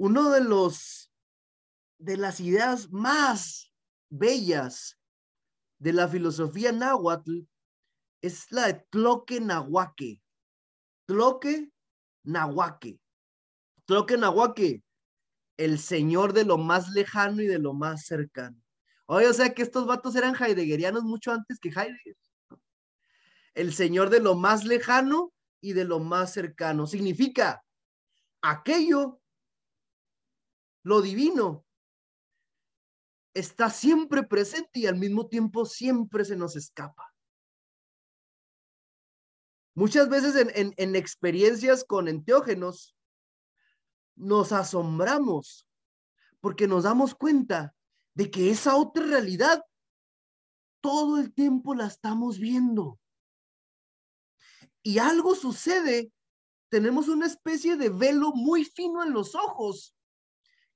uno de los de las ideas más bellas de la filosofía náhuatl es la de Tloque Nahuaque. Tloque Nahuaque. Tloque Nahuaque, el señor de lo más lejano y de lo más cercano. Oye, o sea que estos vatos eran heideggerianos mucho antes que Heidegger. El señor de lo más lejano y de lo más cercano. Significa aquello, lo divino, está siempre presente y al mismo tiempo siempre se nos escapa. Muchas veces en, en, experiencias con enteógenos nos asombramos porque nos damos cuenta de que esa otra realidad todo el tiempo la estamos viendo. Y algo sucede, tenemos una especie de velo muy fino en los ojos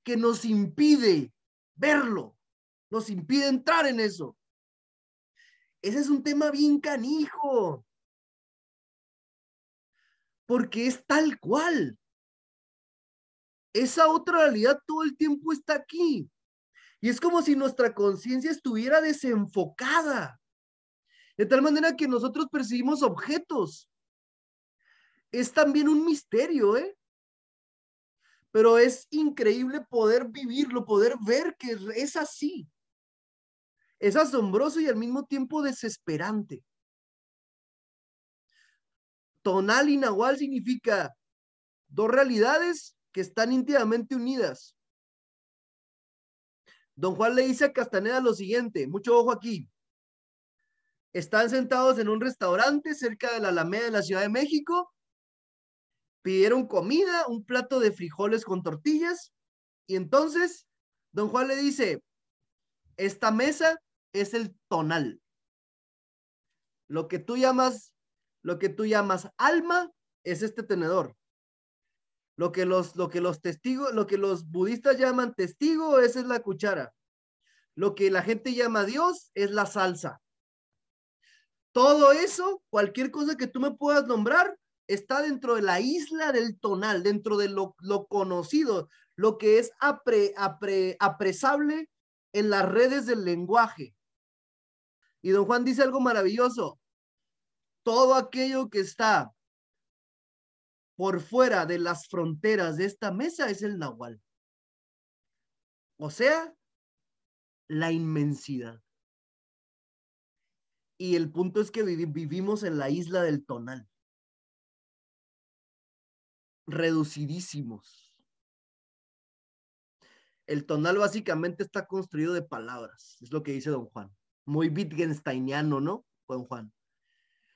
que nos impide verlo nos impide entrar en eso. Ese es un tema bien canijo. Porque es tal cual. Esa otra realidad todo el tiempo está aquí. Y es como si nuestra conciencia estuviera desenfocada. De tal manera que nosotros percibimos objetos. Es también un misterio, ¿eh? Pero es increíble poder vivirlo, poder ver que es así. Es asombroso y al mismo tiempo desesperante. Tonal y Nahual significa dos realidades que están íntimamente unidas. Don Juan le dice a Castaneda lo siguiente, mucho ojo aquí. Están sentados en un restaurante cerca de la Alameda de la Ciudad de México. Pidieron comida, un plato de frijoles con tortillas. Y entonces, don Juan le dice, esta mesa es el tonal. Lo que tú llamas, lo que tú llamas alma es este tenedor. Lo que los, lo que los testigos, lo que los budistas llaman testigo, esa es la cuchara. Lo que la gente llama Dios es la salsa. Todo eso, cualquier cosa que tú me puedas nombrar, está dentro de la isla del tonal, dentro de lo, conocido, lo que es apresable en las redes del lenguaje. Y don Juan dice algo maravilloso. Todo aquello que está por fuera de las fronteras de esta mesa es el nahual. O sea, la inmensidad. Y el punto es que vivimos en la isla del tonal. Reducidísimos. El tonal básicamente está construido de palabras, es lo que dice don Juan muy Wittgensteiniano, ¿no? Juan Juan.